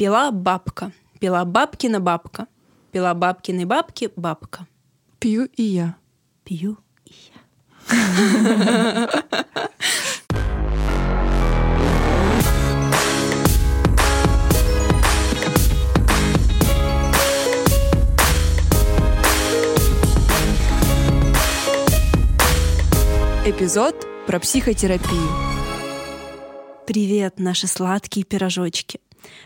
Пила бабка. Пила бабкина бабка. Пила бабкины бабки бабка. Пью и я. Пью и я. Эпизод про психотерапию. Привет, наши сладкие пирожочки.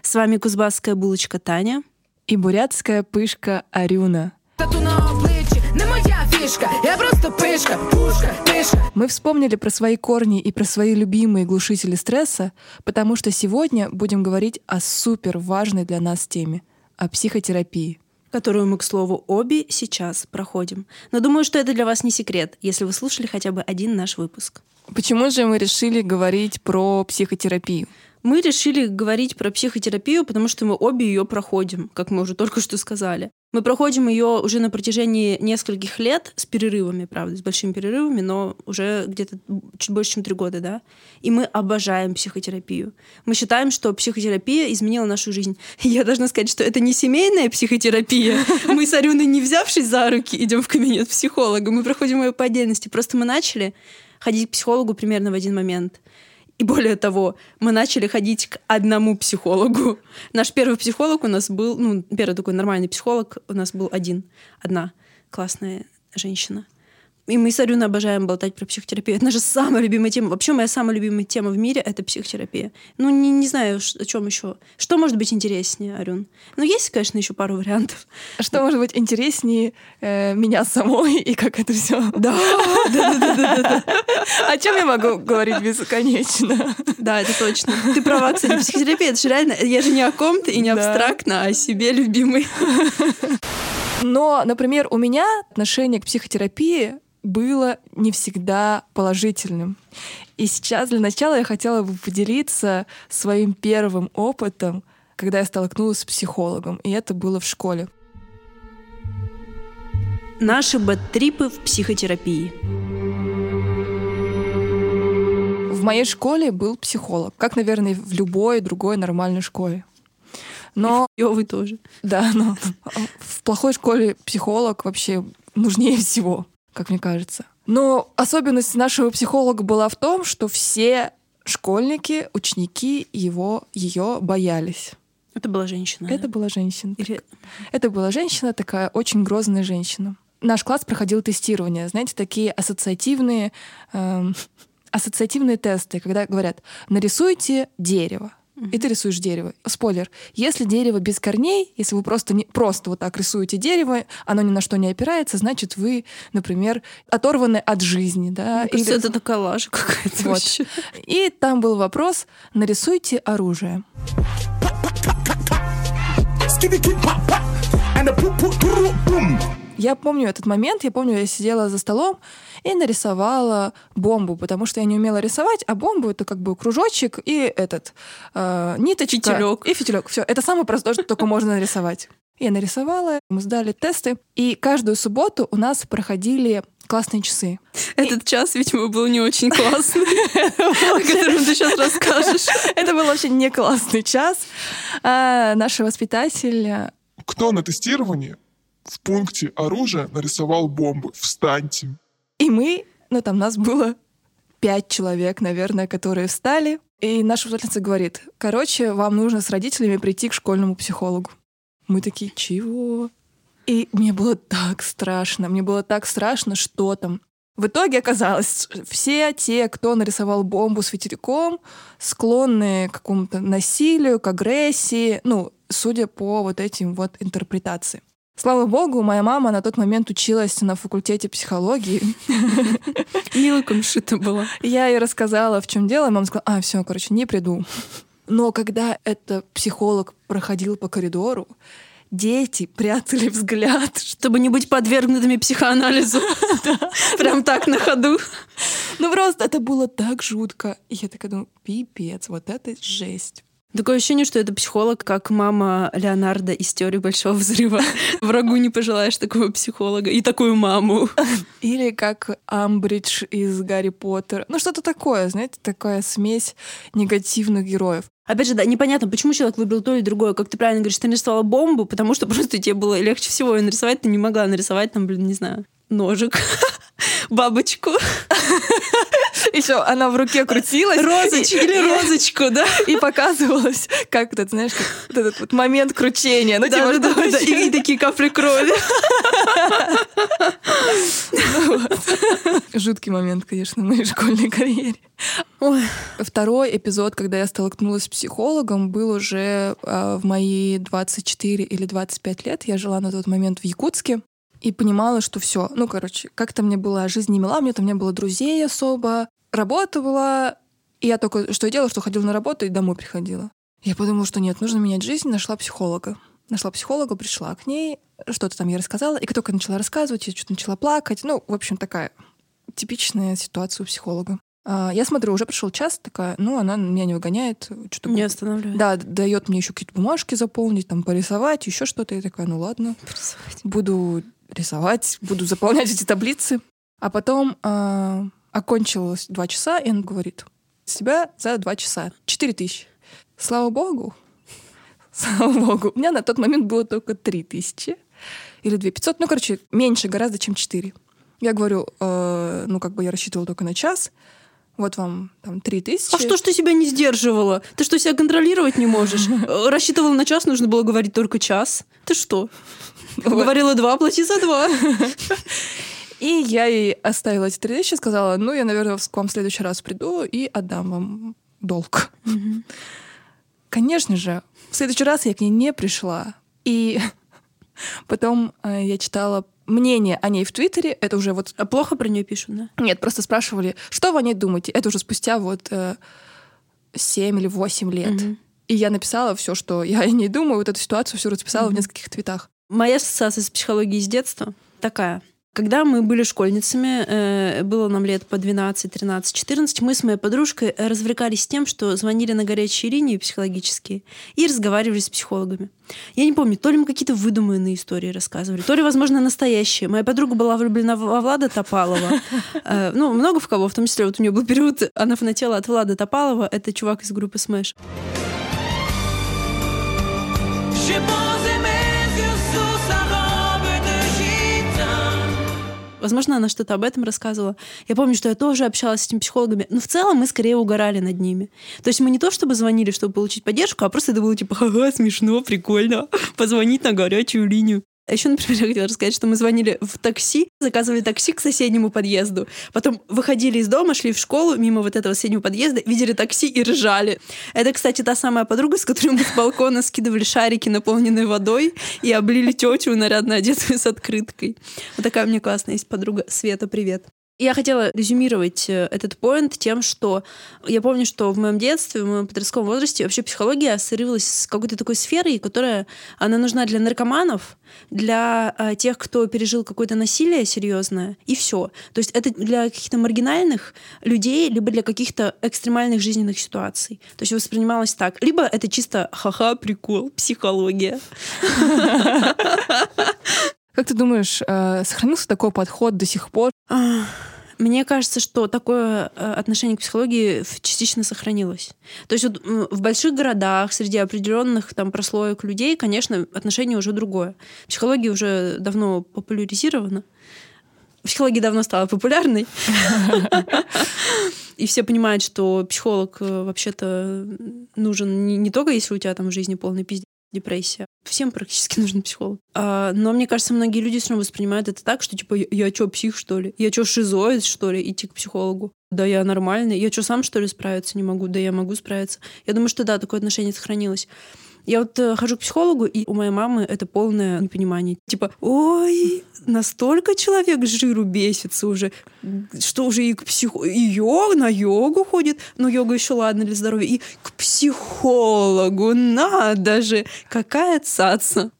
С вами кузбасская булочка Таня. И бурятская пышка Арюна. Тату на обличчі не моя фішка, я просто пишка, пушка, пишка. Мы вспомнили про свои корни и про свои любимые глушители стресса, потому что сегодня будем говорить о супер важной для нас теме — о психотерапии. которую мы, к слову, обе сейчас проходим. Но думаю, что это для вас не секрет, если вы слушали хотя бы один наш выпуск. Почему же мы решили говорить про психотерапию? Мы решили говорить про психотерапию, потому что мы обе ее проходим, как мы уже только что сказали. Мы проходим ее уже на протяжении нескольких лет с перерывами, правда, с большими перерывами, но уже где-то чуть больше, чем три года, да. И мы обожаем психотерапию. Мы считаем, что психотерапия изменила нашу жизнь. Я должна сказать, что это не семейная психотерапия. Мы с Арюной, не взявшись за руки, идем в кабинет психолога. Мы проходим ее по отдельности. Просто мы начали ходить к психологу примерно в один момент. И более того, мы начали ходить к одному психологу. Наш первый психолог у нас был, ну, первый такой нормальный психолог у нас был один, одна классная женщина. И мы с Арюной обожаем болтать про психотерапию. Это наша самая любимая тема. Вообще моя самая любимая тема в мире — это психотерапия. Ну, не, не знаю, о чем еще. Что может быть интереснее, Арюн? Ну, есть, конечно, еще пару вариантов. Что может быть интереснее э, меня самой и как это все? Да, да, да, да, да, О чем я могу говорить бесконечно? Да, это точно. Ты права, кстати, психотерапия, это же реально, я же не о ком-то и не абстрактно, а о себе любимой. Но, например, у меня отношение к психотерапии было не всегда положительным. И сейчас для начала я хотела бы поделиться своим первым опытом, когда я столкнулась с психологом, и это было в школе. Наши бэт-трипы в психотерапии. В моей школе был психолог, как, наверное, в любой другой нормальной школе. Но, И вы тоже. да, но в плохой школе психолог вообще нужнее всего, как мне кажется. Но особенность нашего психолога была в том, что все школьники, ученики его, ее боялись. Это была женщина. Это да? была женщина. Или- Это была женщина, такая очень грозная женщина. Наш класс проходил тестирование, знаете, такие ассоциативные, эм, ассоциативные тесты, когда говорят, нарисуйте дерево. И ты рисуешь дерево. Спойлер. Если дерево без корней, если вы просто, не, просто вот так рисуете дерево, оно ни на что не опирается, значит, вы, например, оторваны от жизни. Да? Кажется, Или- это лажа какая-то Вот. вообще. И там был вопрос, нарисуйте оружие. Keep pop pop and boom. Я помню этот момент, я помню, я сидела за столом и нарисовала бомбу, потому что я не умела рисовать, а бомбу это как бы кружочек и этот э, ниточка Фитилек. и фитилек. Все, это самое простое, что только можно нарисовать. Я нарисовала, мы сдали тесты, и каждую субботу у нас проходили классные часы. Этот час, видимо, был не очень классный, о котором ты сейчас расскажешь. Это был вообще не классный час. А наш воспитатель Кто на тестировании в пункте оружия нарисовал бомбы? Встаньте. И мы, ну там нас было пять человек, наверное, которые встали. И наша учительница говорит, короче, вам нужно с родителями прийти к школьному психологу. Мы такие, чего? И мне было так страшно, мне было так страшно, что там. В итоге оказалось, все те, кто нарисовал бомбу с фитильком, склонны к какому-то насилию, к агрессии, ну, судя по вот этим вот интерпретациям. Слава богу, моя мама на тот момент училась на факультете психологии. Милком шита была. Я ей рассказала, в чем дело, и мама сказала, а, все, короче, не приду. Но когда этот психолог проходил по коридору, дети прятали взгляд. Чтобы не быть подвергнутыми психоанализу. Прям так на ходу. Ну просто это было так жутко. И я такая думаю, пипец, вот это жесть. Такое ощущение, что это психолог, как мама Леонардо из теории Большого Взрыва. Врагу не пожелаешь такого психолога и такую маму. Или как Амбридж из Гарри Поттера. Ну, что-то такое, знаете, такая смесь негативных героев. Опять же, да, непонятно, почему человек выбрал то или другое. Как ты правильно говоришь, ты нарисовала бомбу, потому что просто тебе было легче всего ее нарисовать, ты не могла нарисовать там, блин, не знаю, ножик, бабочку. Еще она в руке крутилась. Розочку или розочку, да? И показывалась, как это, знаешь, вот этот вот момент кручения. Ну, типа, да, и такие капли крови. Жуткий момент, конечно, в моей школьной карьере. Ой, Второй эпизод, когда я столкнулась с психологом, был уже а, в мои 24 или 25 лет. Я жила на тот момент в Якутске и понимала, что все. Ну, короче, как-то мне была жизнь не мила, мне там не было друзей особо. Работа была, и я только что делала, что ходила на работу и домой приходила. Я подумала, что нет, нужно менять жизнь, нашла психолога. Нашла психолога, пришла к ней, что-то там ей рассказала, и как только я начала рассказывать, я что-то начала плакать. Ну, в общем, такая типичная ситуация у психолога. А, Я смотрю, уже прошел час, такая, ну, она меня не выгоняет, что-то не останавливай. да, дает мне еще какие-то бумажки заполнить, там порисовать, еще что-то. Я такая, ну ладно, буду рисовать, буду заполнять эти таблицы. А потом а, окончилось два часа, и он говорит, с тебя за два часа четыре тысячи. Слава богу, слава богу. У меня на тот момент было только три тысячи или две пятьсот. Ну, короче, меньше гораздо, чем четыре. Я говорю, э, ну, как бы я рассчитывала только на час. Вот вам там три тысячи. А что ж ты себя не сдерживала? Ты что, себя контролировать не можешь? Э, Рассчитывала на час, нужно было говорить только час. Ты что? Говорила два, плати за два. И я ей оставила эти три тысячи, сказала, ну, я, наверное, к вам в следующий раз приду и отдам вам долг. Конечно же, в следующий раз я к ней не пришла. И потом э, я читала мнение о ней в Твиттере. Это уже вот... А плохо про нее пишут, да? Нет, просто спрашивали, что вы о ней думаете? Это уже спустя вот э, 7 или 8 лет. И я написала все, что я о ней думаю, вот эту ситуацию все расписала в нескольких твитах. Моя ассоциация с психологией с детства такая. Когда мы были школьницами, э, было нам лет по 12, 13, 14, мы с моей подружкой э, развлекались тем, что звонили на горячие линии психологические и разговаривали с психологами. Я не помню, то ли мы какие-то выдуманные истории рассказывали, то ли, возможно, настоящие. Моя подруга была влюблена во Влада Топалова. Э, Ну, много в кого, в том числе вот у нее был период, она фанатела от Влада Топалова, это чувак из группы Smash. J'ai Возможно, она что-то об этом рассказывала. Я помню, что я тоже общалась с этими психологами, но в целом мы скорее угорали над ними. То есть мы не то чтобы звонили, чтобы получить поддержку, а просто это было типа, ага, смешно, прикольно, позвонить на горячую линию. А еще, например, я хотела рассказать, что мы звонили в такси, заказывали такси к соседнему подъезду. Потом выходили из дома, шли в школу мимо вот этого соседнего подъезда, видели такси и ржали. Это, кстати, та самая подруга, с которой мы с балкона скидывали шарики, наполненные водой, и облили тетю нарядно одетую с открыткой. Вот такая у меня классная есть подруга. Света, привет. Я хотела резюмировать э, этот поинт тем, что я помню, что в моем детстве, в моем подростковом возрасте вообще психология ассоциировалась с какой-то такой сферой, которая она нужна для наркоманов, для э, тех, кто пережил какое-то насилие серьезное, и все. То есть это для каких-то маргинальных людей, либо для каких-то экстремальных жизненных ситуаций. То есть воспринималось так. Либо это чисто ха-ха, прикол, психология. Как ты думаешь, э, сохранился такой подход до сих пор? А, Мне кажется, что такое э, отношение к психологии частично сохранилось. То есть вот в больших городах, среди определенных там прослоек людей, конечно, отношение уже другое. Психология уже давно популяризирована. Психология давно стала популярной. И все понимают, что психолог э, вообще-то нужен не, не только если у тебя там в жизни полный пиздец, депрессия. Всем практически нужен психолог. А, но мне кажется, многие люди все равно воспринимают это так, что типа я, что, псих, что ли? Я что, шизоид, что ли, идти к психологу? Да я нормальный. Я что, сам, что ли, справиться не могу? Да я могу справиться. Я думаю, что да, такое отношение сохранилось. Я вот э, хожу к психологу, и у моей мамы это полное непонимание. Типа, ой, настолько человек жиру бесится уже, что уже и к психо... И йог, на йогу ходит, но йога еще ладно для здоровья, и к психологу надо же, какая цаца.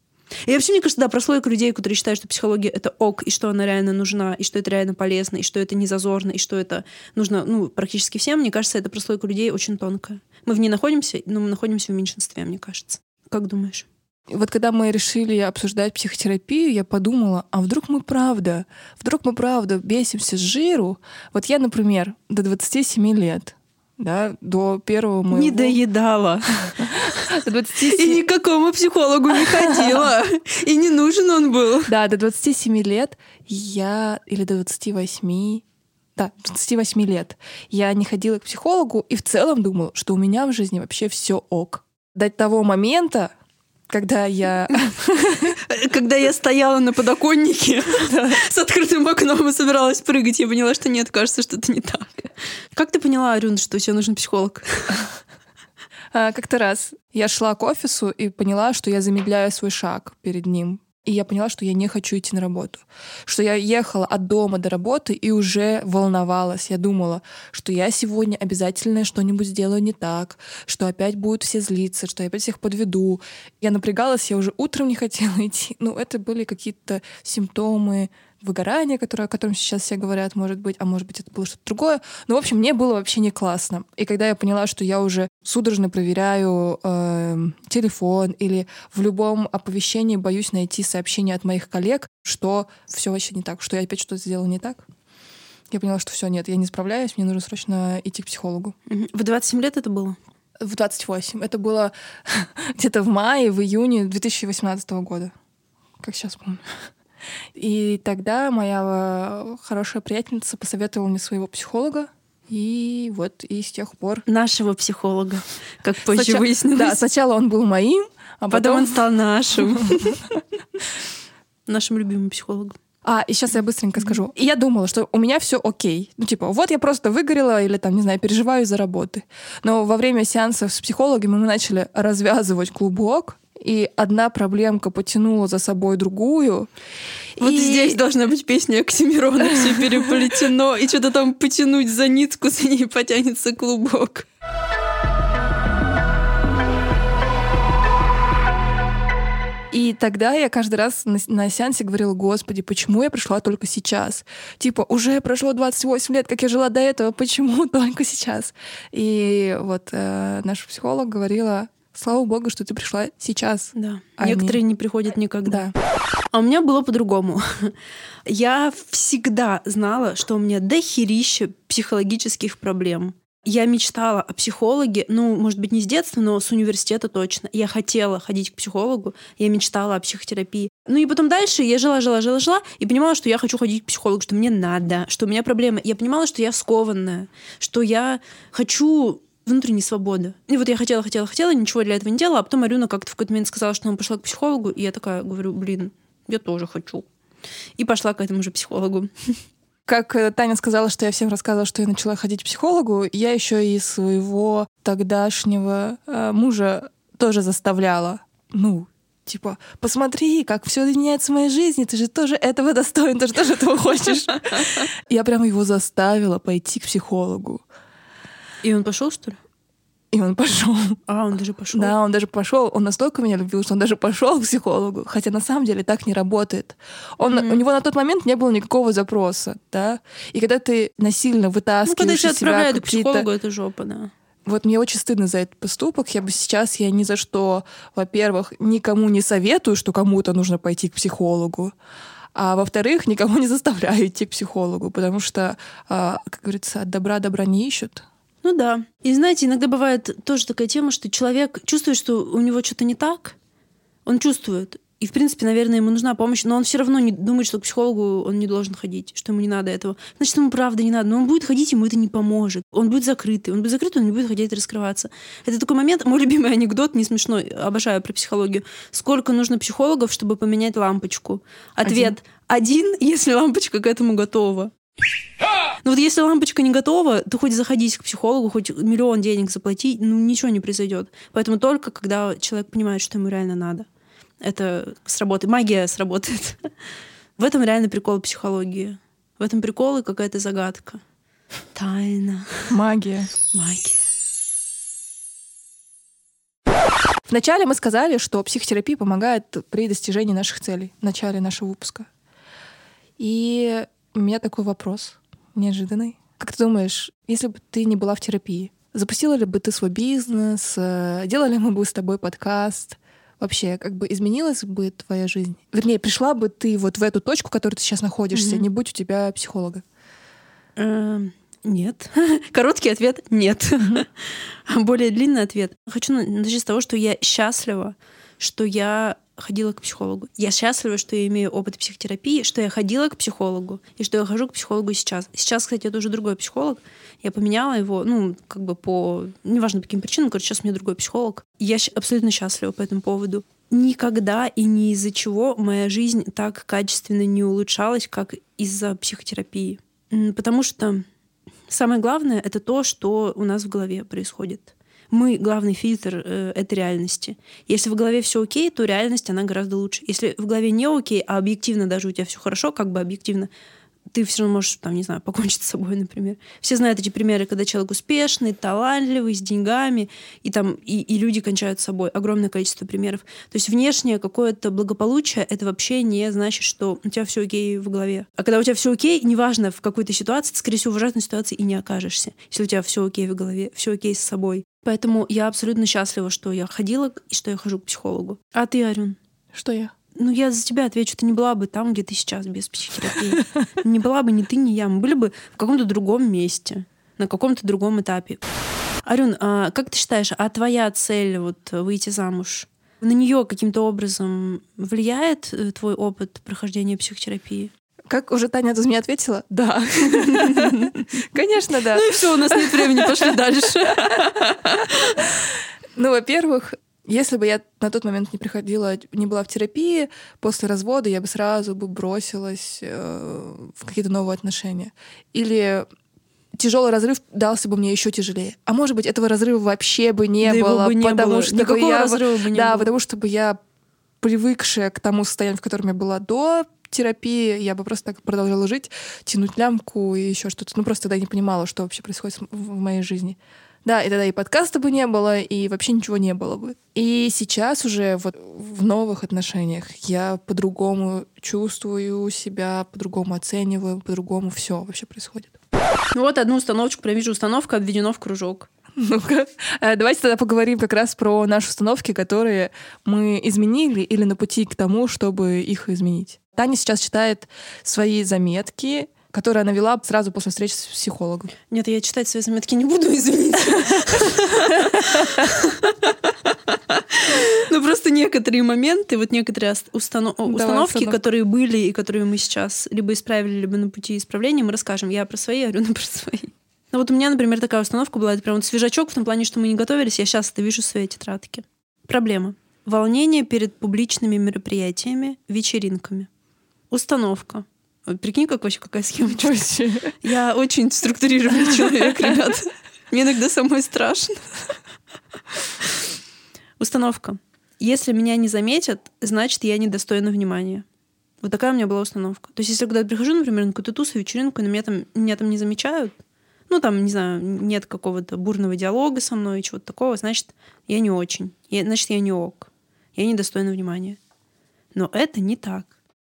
И вообще, мне кажется, да, прослойка людей, которые считают, что психология — это ок, и что она реально нужна, и что это реально полезно, и что это не зазорно, и что это нужно ну, практически всем, мне кажется, эта прослойка людей очень тонкая. Мы в ней находимся, но мы находимся в меньшинстве, мне кажется. Как думаешь? Вот когда мы решили обсуждать психотерапию, я подумала, а вдруг мы правда, вдруг мы правда бесимся с жиру? Вот я, например, до 27 лет, да, до первого моего... Не доедала. До И 27... никакому психологу не ходила. И не нужен он был. Да, до 27 лет я... Или до 28... Да, 28 лет. Я не ходила к психологу и в целом думала, что у меня в жизни вообще все ок. До того момента, когда я... Когда я стояла на подоконнике с открытым окном и собиралась прыгать, я поняла, что нет, кажется, что-то не так. Как ты поняла, Арюн, что тебе нужен психолог? А, Как-то раз я шла к офису и поняла, что я замедляю свой шаг перед ним. И я поняла, что я не хочу идти на работу. Что я ехала от дома до работы и уже волновалась. Я думала, что я сегодня обязательно что-нибудь сделаю не так, что опять будут все злиться, что я опять всех подведу. Я напрягалась, я уже утром не хотела идти. Ну, это были какие-то симптомы выгорания, которые, о котором сейчас все говорят, может быть, а может быть, это было что-то другое. Но, в общем, мне было вообще не классно. И когда я поняла, что я уже судорожно проверяю эм, телефон или в любом оповещении боюсь найти сообщение от моих коллег, что все вообще не так, что я опять что-то сделала не так, я поняла, что все, нет, я не справляюсь, мне нужно срочно идти к психологу. В 27 лет это было? В 28. Это было где-то в мае, в июне 2018 года. Как сейчас помню. И тогда моя э, хорошая приятельница посоветовала мне своего психолога. И вот и с тех пор... Нашего психолога, как позже Сначала- выяснилось. Да, сначала он был моим, а Потом потом... он стал нашим. Нашим любимым психологом. А, и сейчас я быстренько скажу. И я думала, что у меня все окей. Ну, типа, вот я просто выгорела или там, не знаю, переживаю из-за работы. Но во время сеансов с психологами мы начали развязывать клубок, и одна проблемка потянула за собой другую. Вот И- здесь должна быть песня Оксимирона, все переплетено, и что-то там потянуть за нитку, за ней потянется клубок. И тогда я каждый раз на, на сеансе говорила, господи, почему я пришла только сейчас? Типа, уже прошло 28 лет, как я жила до этого, почему только сейчас? И вот э, наш психолог говорила, слава богу, что ты пришла сейчас. Да. А Некоторые не- не приходят никогда. Да. А у меня было по-другому. Я всегда знала, что у меня дохерища психологических проблем. Я мечтала о психологе, ну, может быть, не с детства, но с университета точно. Я хотела ходить к психологу, я мечтала о психотерапии. Ну и потом дальше я жила, жила, жила, жила, и понимала, что я хочу ходить к психологу, что мне надо, что у меня проблемы. Я понимала, что я скованная, что я хочу внутренней свободы. И вот я хотела, хотела, хотела, ничего для этого не делала, а потом Арюна как-то в какой-то момент сказала, что она пошла к психологу, и я такая говорю, блин, я тоже хочу. И пошла к этому же психологу. Как э, Таня сказала, что я всем рассказывала, что я начала ходить к психологу, я еще и своего тогдашнего э, мужа тоже заставляла. Ну, типа, посмотри, как все меняется в моей жизни, ты же тоже этого достоин, ты же тоже этого хочешь. Я прямо его заставила пойти к психологу. И он пошел, что ли? И он пошел. А, он даже пошел. Да, он даже пошел. Он настолько меня любил, что он даже пошел к психологу. Хотя на самом деле так не работает. Он, У него на тот момент не было никакого запроса, да. И когда ты насильно Ну, вытаскиваешь когда тебя отправляют к психологу, это жопа, да. Вот мне очень стыдно за этот поступок. Я бы сейчас, я ни за что, во-первых, никому не советую, что кому-то нужно пойти к психологу. А во-вторых, никому не заставляю идти к психологу, потому что, а, как говорится, от добра добра не ищут. Ну да. И знаете, иногда бывает тоже такая тема, что человек чувствует, что у него что-то не так. Он чувствует. И, в принципе, наверное, ему нужна помощь, но он все равно не думает, что к психологу он не должен ходить, что ему не надо этого. Значит, ему правда не надо. Но он будет ходить, ему это не поможет. Он будет закрытый. Он будет закрытый, он не будет ходить раскрываться. Это такой момент, мой любимый анекдот, не смешной, обожаю про психологию. Сколько нужно психологов, чтобы поменять лампочку? Ответ один, если лампочка к этому готова. Ну вот если лампочка не готова, то хоть заходить к психологу, хоть миллион денег заплати, ну ничего не произойдет. Поэтому только когда человек понимает, что ему реально надо, это сработает. Магия сработает. В этом реально прикол психологии. В этом прикол и какая-то загадка. Тайна. Магия. Магия. Вначале мы сказали, что психотерапия помогает при достижении наших целей в начале нашего выпуска. И у меня такой вопрос неожиданный. Как ты думаешь, если бы ты не была в терапии, Запустила ли бы ты свой бизнес? Э, Делали мы бы с тобой подкаст? Вообще, как бы изменилась бы твоя жизнь? Вернее, пришла бы ты вот в эту точку, в которой ты сейчас находишься, Мгм. не будь у тебя психолога. Эм, Нет. Короткий ответ — нет. Более длинный ответ. Хочу на- начать с того, что я счастлива, что я ходила к психологу. Я счастлива, что я имею опыт психотерапии, что я ходила к психологу, и что я хожу к психологу сейчас. Сейчас, кстати, это уже другой психолог. Я поменяла его, ну, как бы по... Неважно, по каким причинам, короче, сейчас у меня другой психолог. Я абсолютно счастлива по этому поводу. Никогда и ни из-за чего моя жизнь так качественно не улучшалась, как из-за психотерапии. Потому что самое главное — это то, что у нас в голове происходит. Мы главный фильтр э, этой реальности. Если в голове все окей, то реальность она гораздо лучше. Если в голове не окей, а объективно даже у тебя все хорошо, как бы объективно, ты все равно можешь, там, не знаю, покончить с собой, например. Все знают эти примеры, когда человек успешный, талантливый, с деньгами, и там и, и люди кончают с собой. Огромное количество примеров. То есть внешнее какое-то благополучие это вообще не значит, что у тебя все окей в голове. А когда у тебя все окей, неважно в какой-то ситуации, ты, скорее всего, в ужасной ситуации и не окажешься, если у тебя все окей в голове, все окей с собой. Поэтому я абсолютно счастлива, что я ходила и что я хожу к психологу. А ты, Арюн? Что я? Ну, я за тебя отвечу, ты не была бы там, где ты сейчас, без психотерапии. Не была бы ни ты, ни я. Мы были бы в каком-то другом месте, на каком-то другом этапе. Арюн, а как ты считаешь, а твоя цель вот выйти замуж, на нее каким-то образом влияет э, твой опыт прохождения психотерапии? Как уже Таня за меня ответила? Да. Конечно, да. Ну и все, у нас нет времени, пошли дальше. Ну, во-первых, если бы я на тот момент не приходила, не была в терапии, после развода я бы сразу бы бросилась э, в какие-то новые отношения. Или тяжелый разрыв дался бы мне еще тяжелее. А может быть, этого разрыва вообще бы не Да было, бы не потому было. что Никакого я разрыва бы не да, было. потому что бы я привыкшая к тому состоянию, в котором я была до терапии, я бы просто так продолжала жить, тянуть лямку и еще что-то. Ну, просто тогда не понимала, что вообще происходит в в моей жизни. Да, и тогда и подкаста бы не было, и вообще ничего не было бы. И сейчас уже вот в новых отношениях я по-другому чувствую себя, по-другому оцениваю, по-другому все вообще происходит. Ну вот одну установочку, прям вижу, установка обведена в кружок. Ну-ка, э, давайте тогда поговорим как раз про наши установки, которые мы изменили или на пути к тому, чтобы их изменить. Таня сейчас читает свои заметки, которые она вела сразу после встречи с психологом. Нет, я читать свои заметки не буду, извините. Ну, просто некоторые моменты, вот некоторые установки, которые были и которые мы сейчас либо исправили, либо на пути исправления, мы расскажем. Я про свои, Арюна про свои. Ну вот у меня, например, такая установка была, это прям вот свежачок в том плане, что мы не готовились, я сейчас это вижу в своей тетрадке. Проблема. Волнение перед публичными мероприятиями, вечеринками. Установка. Прикинь, как вообще какая схемочка. Я очень структурированный человек, ребят. Мне иногда самой страшно. Установка. Если меня не заметят, значит, я недостойна внимания. Вот такая у меня была установка. То есть, если я куда-то прихожу, например, на какую-то тусу, вечеринку, и на меня там, меня там не замечают, ну, там, не знаю, нет какого-то бурного диалога со мной, чего-то такого, значит, я не очень. Я- значит, я не ок. Я недостойна внимания. Но это не так.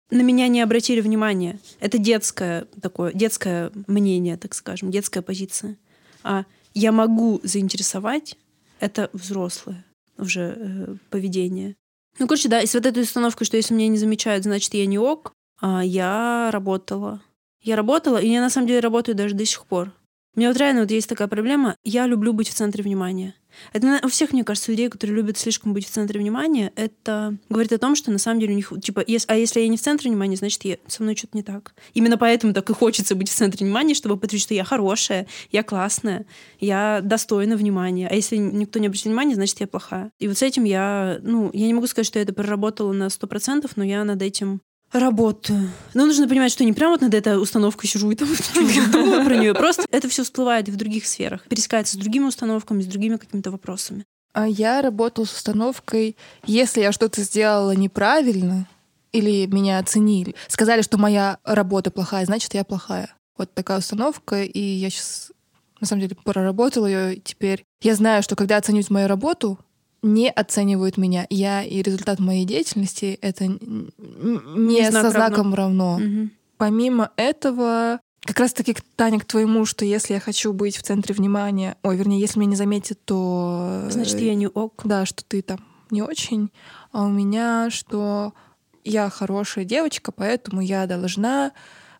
На меня не обратили внимания. Это детское такое, детское мнение, так скажем, детская позиция. А я могу заинтересовать, это взрослое уже э, поведение. Ну, короче, да, и вот этой установкой, что если меня не замечают, значит, я не ок, а я работала. Я работала, и я на самом деле работаю даже до сих пор. У меня вот реально вот есть такая проблема. Я люблю быть в центре внимания. Это у всех, мне кажется, людей, которые любят слишком быть в центре внимания, это говорит о том, что на самом деле у них, типа, ес- а если я не в центре внимания, значит, я, со мной что-то не так. Именно поэтому так и хочется быть в центре внимания, чтобы подтвердить, что я хорошая, я классная, я достойна внимания. А если никто не обратит внимания, значит, я плохая. И вот с этим я, ну, я не могу сказать, что я это проработала на 100%, но я над этим Работаю. Но нужно понимать, что не прям вот над этой установкой сижу и там думаю про нее. Просто это все всплывает в других сферах, пересекается с другими установками, с другими какими-то вопросами. А я работала с установкой, если я что-то сделала неправильно, или меня оценили, сказали, что моя работа плохая, значит, я плохая. Вот такая установка, и я сейчас, на самом деле, проработала ее, и теперь я знаю, что когда оценивают мою работу, не оценивают меня. Я и результат моей деятельности — это не Не знак со равно. знаком равно. Мгм. Помимо этого, Как раз таки, Таня, к твоему, что если я хочу быть в центре внимания, ой, вернее, если меня не заметят, то... э, Значит, я не ок. Да, что ты там не очень. А у меня, что я хорошая девочка, поэтому я должна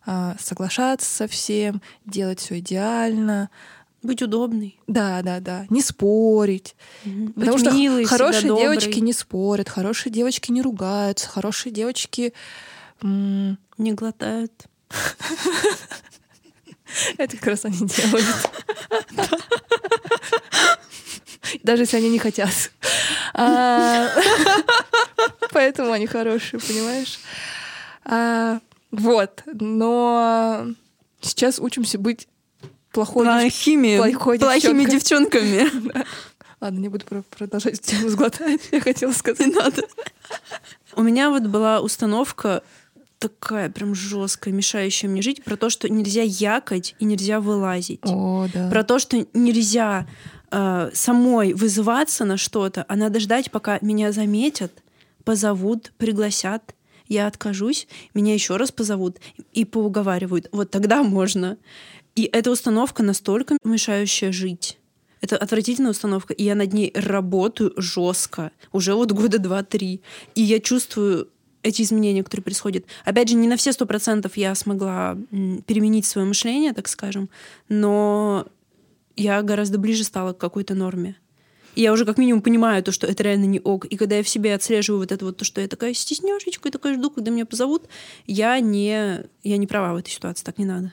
а, соглашаться со всем, делать все идеально. Быть удобной. Да, да, да. Не спорить. Мгм. Потому Быть что милой, хорошие девочки не спорят, хорошие девочки не ругаются, хорошие девочки... м, не глотают. Это как раз они делают. Даже если они не хотят. А, Поэтому они хорошие, понимаешь? А, Вот. Но сейчас учимся быть плохой Плохими, плохой плохими девчонками. Ладно, не буду про- продолжать тему сглотать. Я хотела сказать. Не надо. У меня вот была установка такая прям жесткая, мешающая мне жить, про то, что нельзя якать и нельзя вылазить. О, да. Про то, что нельзя э, самой вызываться на что-то, а надо ждать, пока меня заметят, позовут, пригласят. Я откажусь, меня еще раз позовут и поуговаривают. Вот тогда можно. И эта установка настолько мешающая жить. Это отвратительная установка, и я над ней работаю жестко. Уже вот года два-три. И я чувствую эти изменения, которые происходят. Опять же, не на все сто процентов я смогла переменить свое мышление, так скажем, но я гораздо ближе стала к какой-то норме. И я уже как минимум понимаю то, что это реально не ок. И когда я в себе отслеживаю вот это вот то, что я такая стесняшечка, и такая жду, когда меня позовут, я не, я не права в этой ситуации, так не надо.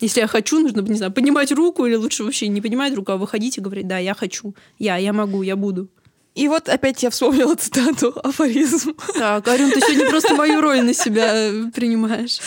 Если я хочу, нужно, не знаю, поднимать руку или лучше вообще не поднимать руку, а выходить и говорить, да, я хочу, я, я могу, я буду. И вот опять я вспомнила цитату, афоризм. Так, Арюн, ты сегодня просто мою роль на себя э, принимаешь.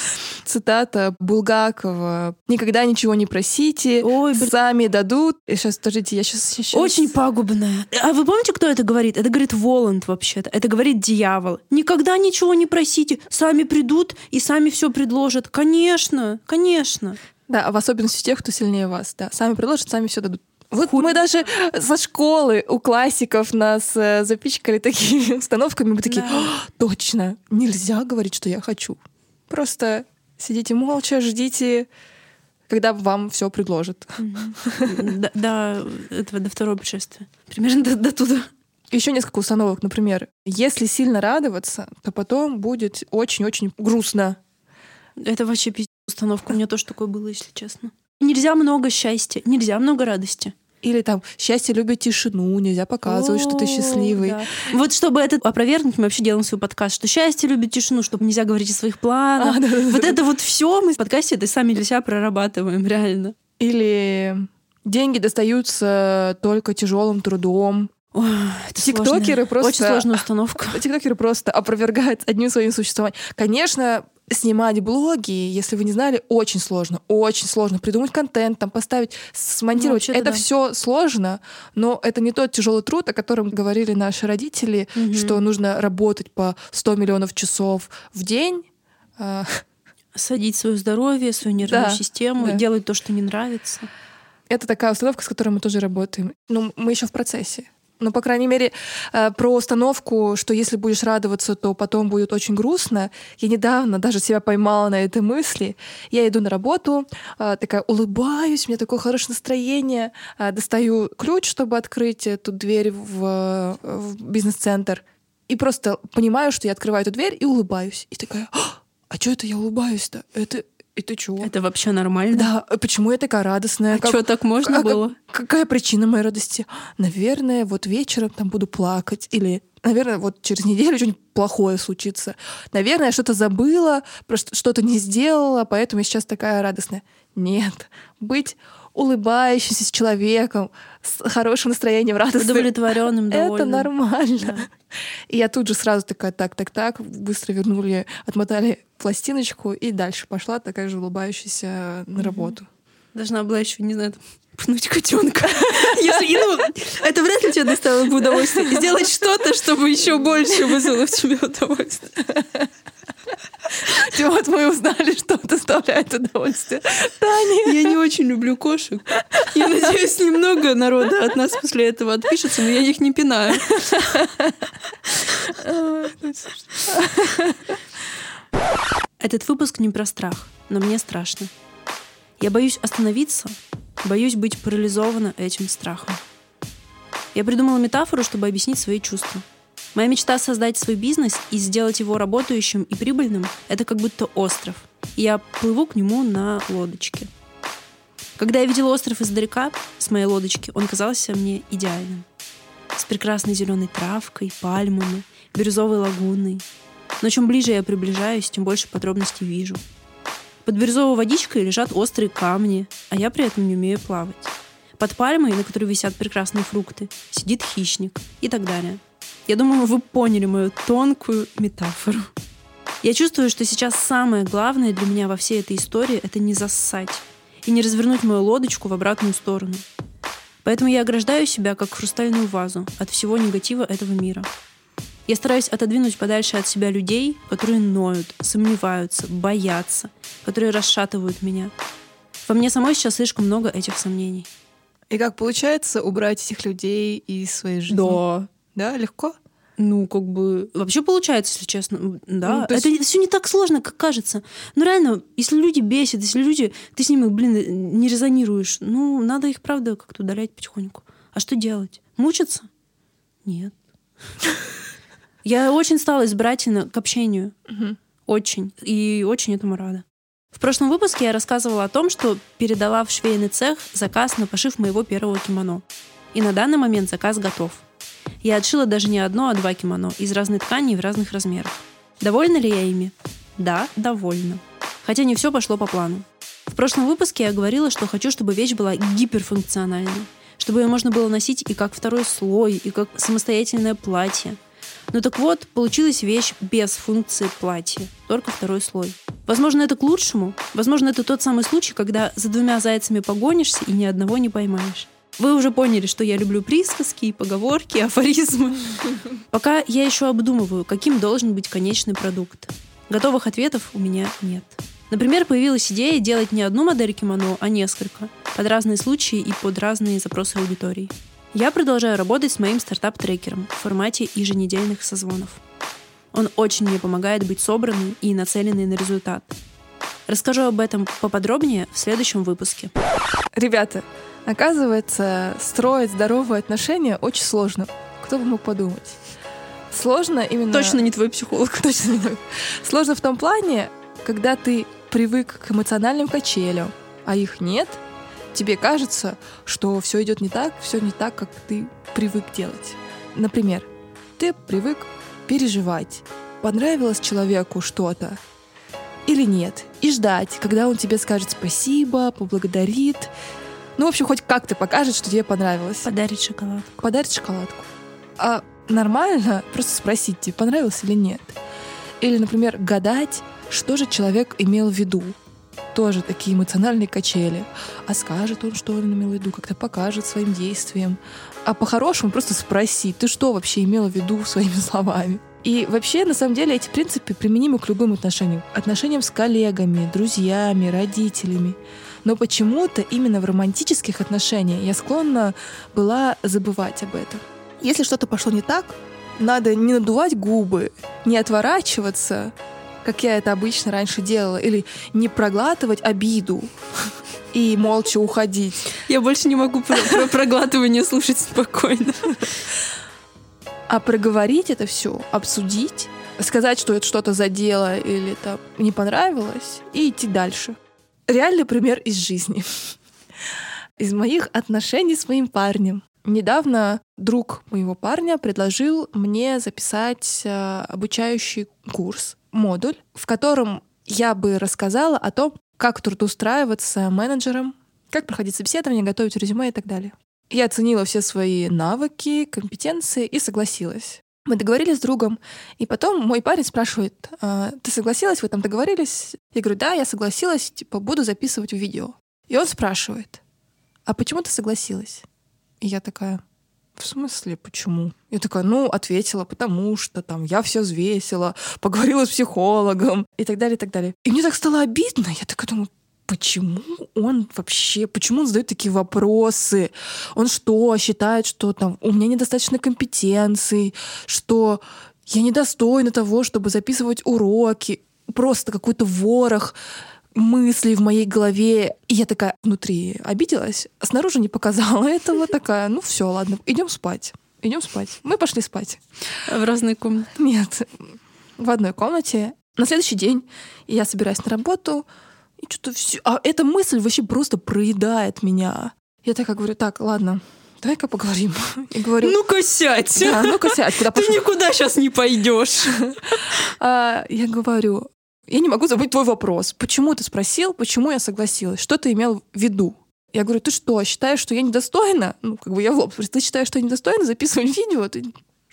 Цитата Булгакова. «Никогда ничего не просите, Ой, блин. сами дадут». И сейчас, подождите, я сейчас... Очень пагубная. А вы помните, кто это говорит? Это говорит Воланд вообще-то. Это говорит дьявол. Никогда ничего не просите. Сами придут и сами все предложат. Конечно, конечно. Да, а в особенности тех, кто сильнее вас. Да, сами предложат, сами все дадут. Вот мы даже со школы у классиков нас э, запичкали такими установками. Мы такие, Да. «А, точно, нельзя говорить, что я хочу. Просто сидите молча, ждите, когда вам все предложат. До, до этого, до второго пришествия. Примерно до, до туда. Еще несколько установок, например, если сильно радоваться, то потом будет очень-очень грустно. Это вообще пиздец установка. У меня тоже такое было, если честно. Нельзя много счастья, нельзя много радости. Или там счастье любит тишину, нельзя показывать, что ты О, счастливый. да. Вот чтобы это опровергнуть, мы вообще делаем свой подкаст, что счастье любит тишину, чтобы нельзя говорить о своих планах. А, да, да, вот да. это вот все мы в подкасте это сами для себя прорабатываем, реально. Или деньги достаются только тяжелым трудом. Ой, это Тиктокеры сложная- просто- Очень сложная установка. Тиктокеры просто опровергают одним своим существованием. Конечно, снимать блоги, если вы не знали, очень сложно. Очень сложно. Придумать контент, там поставить, смонтировать. вообще-то это да. все сложно, но это не тот тяжелый труд, о котором говорили наши родители, Мгм. что нужно работать по 100 миллионов часов в день. А, Садить свое здоровье, свою нервную Да, систему, да. делать то, что не нравится. Это такая установка, с которой мы тоже работаем. Ну, мы еще в процессе. Ну, по крайней мере, э, про установку, что если будешь радоваться, то потом будет очень грустно. Я недавно даже себя поймала на этой мысли. Я иду на работу, э, такая улыбаюсь, у меня такое хорошее настроение. э, Достаю ключ, чтобы открыть эту дверь в, в бизнес-центр. И просто понимаю, что я открываю эту дверь и улыбаюсь. И такая, а что это я улыбаюсь-то? Это, это чего? Это вообще нормально. Да, а почему я такая радостная? А Как- что, так можно а как- было? Какая причина моей радости? Наверное, вот вечером там буду плакать. Или, наверное, вот через неделю что-нибудь плохое случится. Наверное, я что-то забыла, что-то не сделала, поэтому я сейчас такая радостная. Нет. Быть улыбающимся с человеком, с хорошим настроением, радостным. Удовлетворенным, Это довольным. нормально. И я тут же сразу такая, так, так, так, быстро вернули, отмотали пластиночку и дальше пошла такая же улыбающаяся на работу. Должна была еще, не знаю, пнуть котенка. Если, ну, это вряд ли тебе доставило бы удовольствие. И Сделать что-то, чтобы еще больше вызвало в тебе удовольствие. И вот мы узнали, что доставляет удовольствие. Таня. Я не очень люблю кошек. Я надеюсь, немного народа от нас после этого отпишется, но я их не пинаю. Этот выпуск не про страх, но мне страшно. Я боюсь остановиться, боюсь быть парализована этим страхом. Я придумала метафору, чтобы объяснить свои чувства. Моя мечта создать свой бизнес и сделать его работающим и прибыльным — это как будто остров. И я плыву к нему на лодочке. Когда я видела остров издалека, с моей лодочки, он казался мне идеальным. С прекрасной зеленой травкой, пальмами, бирюзовой лагуной. Но чем ближе я приближаюсь, тем больше подробностей вижу. Под бирюзовой водичкой лежат острые камни, а я при этом не умею плавать. Под пальмой, на которой висят прекрасные фрукты, сидит хищник и так далее. Я думаю, вы поняли мою тонкую метафору. Я чувствую, что сейчас самое главное для меня во всей этой истории — это не зассать и не развернуть мою лодочку в обратную сторону. Поэтому я ограждаю себя, как хрустальную вазу, от всего негатива этого мира. Я стараюсь отодвинуть подальше от себя людей, которые ноют, сомневаются, боятся, которые расшатывают меня. Во мне самой сейчас слишком много этих сомнений. И как получается убрать этих людей из своей жизни? Да. Да, легко? Ну, как бы... Вообще получается, если честно. Да. Ну, есть- Это все не так сложно, как кажется. Ну, реально, если люди бесят, если люди... Ты с ними, блин, не резонируешь, ну, надо их, правда, как-то удалять потихоньку. А что делать? Мучиться? Нет. Я очень стала избирательна к общению. Очень. И очень этому рада. В прошлом выпуске я рассказывала о том, что передала в швейный цех заказ на пошив моего первого кимоно. И на данный момент заказ готов. Я отшила даже не одно, а два кимоно из разной ткани и в разных размерах. Довольна ли я ими? Да, довольна. Хотя не все пошло по плану. В прошлом выпуске я говорила, что хочу, чтобы вещь была гиперфункциональной, чтобы ее можно было носить и как второй слой, и как самостоятельное платье. Ну так вот, получилась вещь без функции платья, только второй слой. Возможно, это к лучшему. Возможно, это тот самый случай, когда за двумя зайцами погонишься и ни одного не поймаешь. Вы уже поняли, что я люблю присказки, поговорки, афоризмы. Пока я еще обдумываю, каким должен быть конечный продукт. Готовых ответов у меня нет. Например, появилась идея делать не одну модель кимоно, а несколько, под разные случаи и под разные запросы аудитории. Я продолжаю работать с моим стартап-трекером в формате еженедельных созвонов. Он очень мне помогает быть собранной и нацеленной на результат. Расскажу об этом поподробнее в следующем выпуске. Ребята, оказывается, строить здоровые отношения очень сложно. Кто бы мог подумать? Сложно именно... Точно не твой психолог. Точно не. Сложно в том плане, когда ты привык к эмоциональным качелям, а их нет, тебе кажется, что все идет не так, все не так, как ты привык делать. Например, ты привык переживать, понравилось человеку что-то или нет, и ждать, когда он тебе скажет спасибо, поблагодарит. Ну, в общем, хоть как-то покажет, что тебе понравилось Подарить шоколадку. подарит шоколадку. А нормально просто спросить, тебе понравилось или нет. Или, например, гадать, что же человек имел в виду. Тоже такие эмоциональные качели. А скажет он, что он имел в виду, как-то покажет своим действием. А по-хорошему просто спроси, ты что вообще имела в виду своими словами. И вообще, на самом деле, эти принципы применимы к любым отношениям. Отношениям с коллегами, друзьями, родителями. Но почему-то именно в романтических отношениях я склонна была забывать об этом. Если что-то пошло не так, надо не надувать губы, не отворачиваться, как я это обычно раньше делала, или не проглатывать обиду и молча уходить. Я больше не могу про, про проглатывание слушать спокойно. А проговорить это все, обсудить, сказать, что это что-то задело или там не понравилось, и идти дальше. Реальный пример из жизни. Из моих отношений с моим парнем. Недавно друг моего парня предложил мне записать э, обучающий курс, модуль, в котором я бы рассказала о том, как трудоустраиваться менеджером, как проходить собеседование, готовить резюме и так далее. Я оценила все свои навыки, компетенции и согласилась. Мы договорились с другом, и потом мой парень спрашивает, «А, ты согласилась, вы там договорились? Я говорю, да, я согласилась, типа, буду записывать видео. И он спрашивает, а почему ты согласилась? И я такая, в смысле, почему? Я такая, ну, ответила, потому что там я все взвесила, поговорила с психологом и так далее, и так далее. И мне так стало обидно. Я такая думаю, почему он вообще, почему он задает такие вопросы? Он что, считает, что там у меня недостаточно компетенций, что я недостойна того, чтобы записывать уроки? Просто какой-то ворох мысли в моей голове. И я такая внутри обиделась, а снаружи не показала этого. Такая, ну все, ладно, идем спать. Идем спать. Мы пошли спать. В разные комнаты. Нет, в одной комнате. На следующий день я собираюсь на работу, и что-то все... А эта мысль вообще просто проедает меня. Я такая говорю, так, ладно, давай-ка поговорим. И говорю, Ну-ка сядь. да, ну-ка сядь, куда Ты пошел? никуда сейчас не пойдешь. А, я говорю, я не могу забыть твой вопрос. Почему ты спросил, почему я согласилась? Что ты имел в виду? Я говорю, ты что, считаешь, что я недостойна? Ну, как бы я в лоб. Ты считаешь, что я недостойна записывать видео? Ты...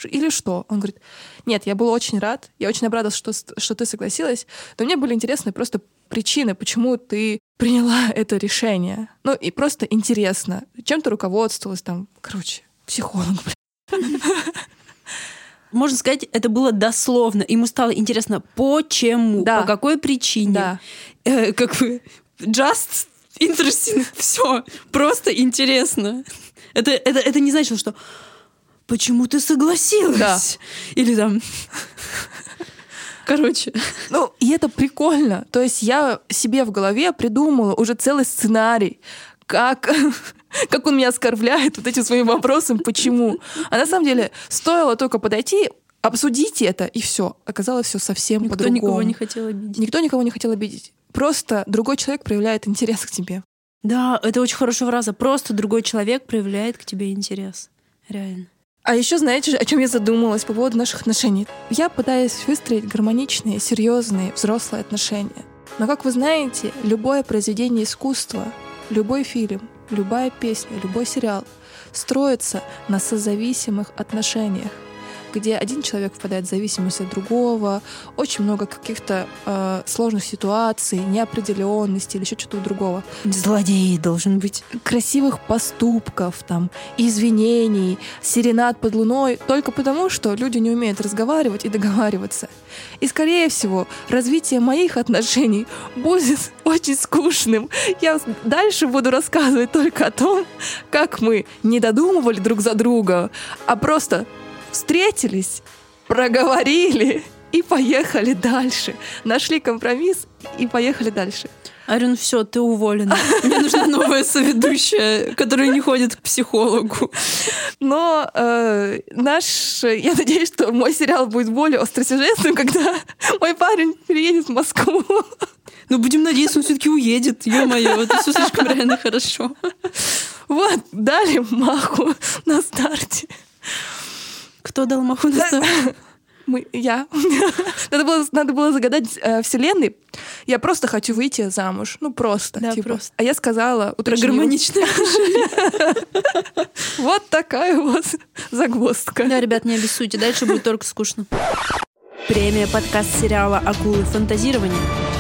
Или что? Он говорит, нет, я был очень рад, я очень обрадовался, что, что ты согласилась, но мне были интересны просто причины, почему ты приняла это решение. Ну, и просто интересно, чем ты руководствовалась там, короче, психолог, блин. Можно сказать, это было дословно. Ему стало интересно, почему, Да. по какой причине. Да. Э, как бы just interesting, все, просто интересно. Это, это, это не значило, что почему ты согласилась? Да. Или там... Короче, Ну, и это прикольно. То есть я себе в голове придумала уже целый сценарий, как, как он меня оскорбляет вот этим своим вопросом, почему. А на самом деле стоило только подойти, обсудить это, и все. Оказалось все совсем никто по-другому. никого не хотел обидеть. Никто никого не хотел обидеть. Просто другой человек проявляет интерес к тебе. Да, это очень хорошая фраза. Просто другой человек проявляет к тебе интерес. Реально. А еще знаете, о чем я задумалась по поводу наших отношений? Я пытаюсь выстроить гармоничные, серьезные, взрослые отношения. Но, как вы знаете, любое произведение искусства, любой фильм, любая песня, любой сериал строится на созависимых отношениях, где один человек впадает в зависимость от другого, очень много каких-то э, сложных ситуаций, неопределенности или еще чего-то другого Злодей должен быть. красивых поступков, там, извинений, серенад под луной, только потому, что люди не умеют разговаривать и договариваться. И, скорее всего, развитие моих отношений будет очень скучным. Я дальше буду рассказывать только о том, как мы не додумывали друг за друга, а просто встретились, проговорили и поехали дальше. Нашли компромисс и поехали дальше. Арин, все, ты уволена. Мне нужна новая соведущая, которая не ходит к психологу. Но э, наш, я надеюсь, что мой сериал будет более остросюжетным, когда мой парень переедет в Москву. Ну, будем надеяться, он все-таки уедет. Ё-моё, это все слишком реально хорошо. Вот, дали маху на старте. Кто дал маху на старт? Мы, я. надо, было, надо было загадать э, вселенной. Я просто хочу выйти замуж. Ну, просто. Да, типа. просто. А я сказала... Про гармоничное Вот такая вот загвоздка. Да, ребят, не обессудьте, дальше будет только скучно. Премия подкаст сериала «Акулы фантазирования».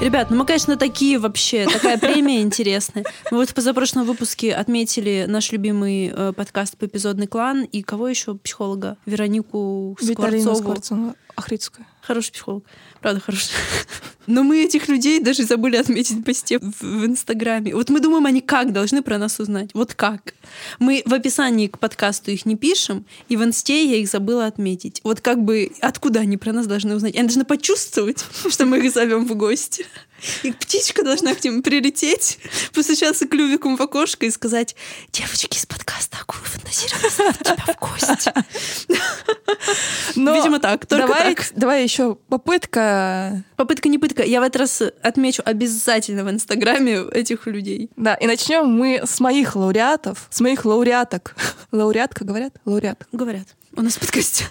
Ребят, ну мы, конечно, такие вообще, такая премия интересная. Мы вот в позапрошлом выпуске отметили наш любимый э, подкаст по эпизодный клан и кого еще психолога? Веронику Виталина Скворцову. Скворцова. Ахрицкая. Хороший психолог. Правда, хороший. Но мы этих людей даже забыли отметить в посте в, в Инстаграме. Вот мы думаем, они как должны про нас узнать? Вот как? Мы в описании к подкасту их не пишем, и в Инсте я их забыла отметить. Вот как бы откуда они про нас должны узнать? Они должны почувствовать, что мы их зовем в гости. И птичка должна к ним прилететь, постучаться клювиком в окошко и сказать, девочки из подкаста «Акулы фантазировали тебя в гости». Но Видимо, так, только давай, так. давай еще попытка Попытка не пытка. Я в этот раз отмечу обязательно в Инстаграме этих людей. Да, и начнем мы с моих лауреатов, с моих лауреаток. Лауреатка, говорят? Лауреат. Говорят. У нас в подкасте.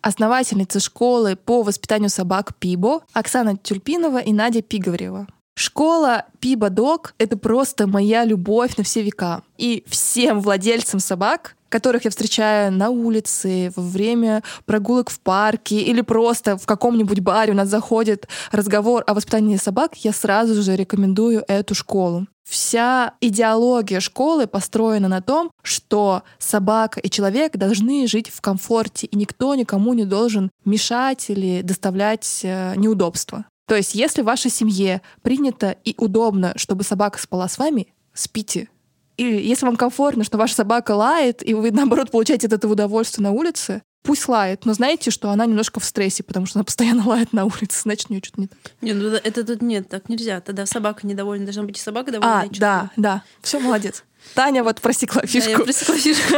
Основательницы школы по воспитанию собак Пибо Оксана Тюльпинова и Надя Пиговарева. Школа Пибо Дог — это просто моя любовь на все века. И всем владельцам собак, которых я встречаю на улице, во время прогулок в парке или просто в каком-нибудь баре у нас заходит разговор о воспитании собак, я сразу же рекомендую эту школу. Вся идеология школы построена на том, что собака и человек должны жить в комфорте, и никто никому не должен мешать или доставлять э, неудобства. То есть, если в вашей семье принято и удобно, чтобы собака спала с вами, спите. Или если вам комфортно, что ваша собака лает, и вы, наоборот, получаете от этого удовольствие на улице, Пусть лает, но знаете, что она немножко в стрессе, потому что она постоянно лает на улице, значит, у нее что-то не так. Не, ну это- тут нет, так нельзя. Тогда собака недовольна. Должна быть и собака довольна. А, и да, да. Все, молодец. Таня вот просекла Да, фишку. я просекла фишку.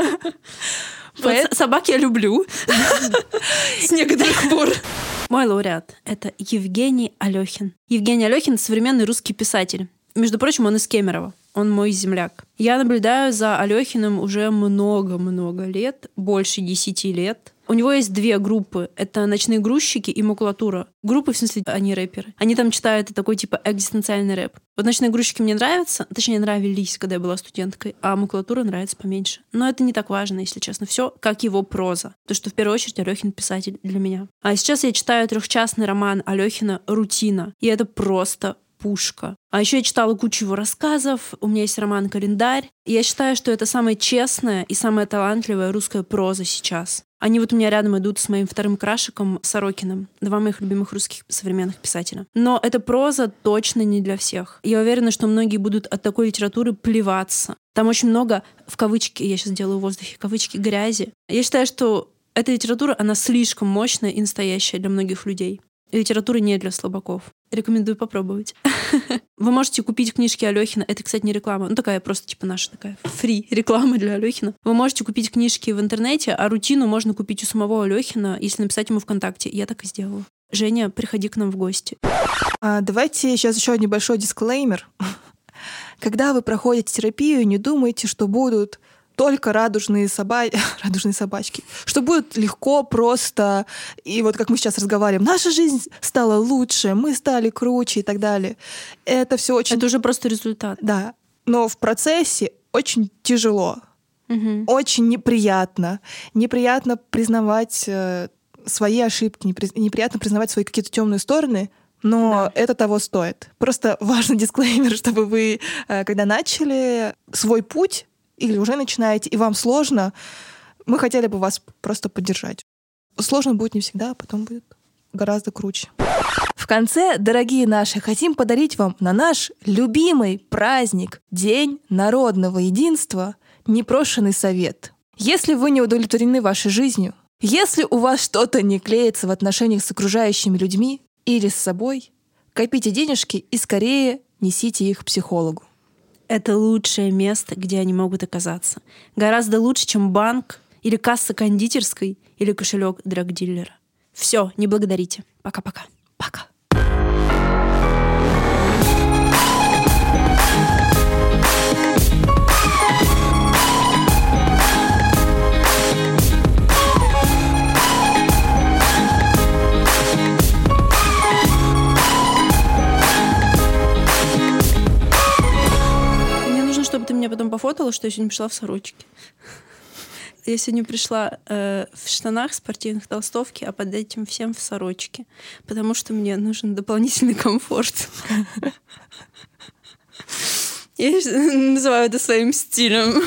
Поэт- Собак я люблю. С некоторых пор. Мой лауреат — это Евгений Алехин. Евгений Алехин — современный русский писатель. Между прочим, он из Кемерово. Он мой земляк. Я наблюдаю за Алехиным уже много-много лет, больше десяти лет. У него есть две группы. Это «Ночные грузчики» и «Макулатура». Группы, в смысле, они рэперы. Они там читают такой, типа, экзистенциальный рэп. Вот «Ночные грузчики» мне нравятся, точнее, нравились, когда я была студенткой, а «Макулатура» нравится поменьше. Но это не так важно, если честно. Все как его проза. То, что в первую очередь Алехин писатель для меня. А сейчас я читаю трехчастный роман Алехина «Рутина». И это просто пушка. А еще я читала кучу его рассказов, у меня есть роман «Календарь». И я считаю, что это самая честная и самая талантливая русская проза сейчас. Они вот у меня рядом идут с моим вторым крашиком Сорокиным, два моих любимых русских современных писателя. Но эта проза точно не для всех. Я уверена, что многие будут от такой литературы плеваться. Там очень много, в кавычки, я сейчас делаю в воздухе, кавычки, грязи. Я считаю, что эта литература, она слишком мощная и настоящая для многих людей. Литература не для слабаков. Рекомендую попробовать. Вы можете купить книжки Алехина. Это, кстати, не реклама. Ну, такая просто, типа, наша такая фри реклама для Алехина. Вы можете купить книжки в интернете, а рутину можно купить у самого Алехина, если написать ему ВКонтакте. Я так и сделала. Женя, приходи к нам в гости. А, давайте сейчас еще небольшой дисклеймер. Когда вы проходите терапию, не думайте, что будут только радужные, соба... радужные собачки. Что будет легко, просто. И вот как мы сейчас разговариваем, наша жизнь стала лучше, мы стали круче и так далее. Это все очень... Это уже просто результат. Да. Но в процессе очень тяжело, Мгм. очень неприятно. Неприятно признавать э, свои ошибки, непри- неприятно признавать свои какие-то темные стороны, но это того стоит. Просто важный дисклеймер, чтобы вы, э, когда начали свой путь или уже начинаете, и вам сложно, мы хотели бы вас просто поддержать. Сложно будет не всегда, а потом будет гораздо круче. В конце, дорогие наши, хотим подарить вам на наш любимый праздник День народного единства непрошенный совет. Если вы не удовлетворены вашей жизнью, если у вас что-то не клеится в отношениях с окружающими людьми или с собой, копите денежки и скорее несите их психологу. Это лучшее место, где они могут оказаться. Гораздо лучше, чем банк или касса кондитерской или кошелек драгдиллера. Все, не благодарите. Пока-пока. Пока. Мне меня потом пофотала, что я сегодня пришла в сорочке. Я сегодня пришла э, в штанах спортивных толстовки, а под этим всем в сорочке, потому что мне нужен дополнительный комфорт. Я называю это своим стилем.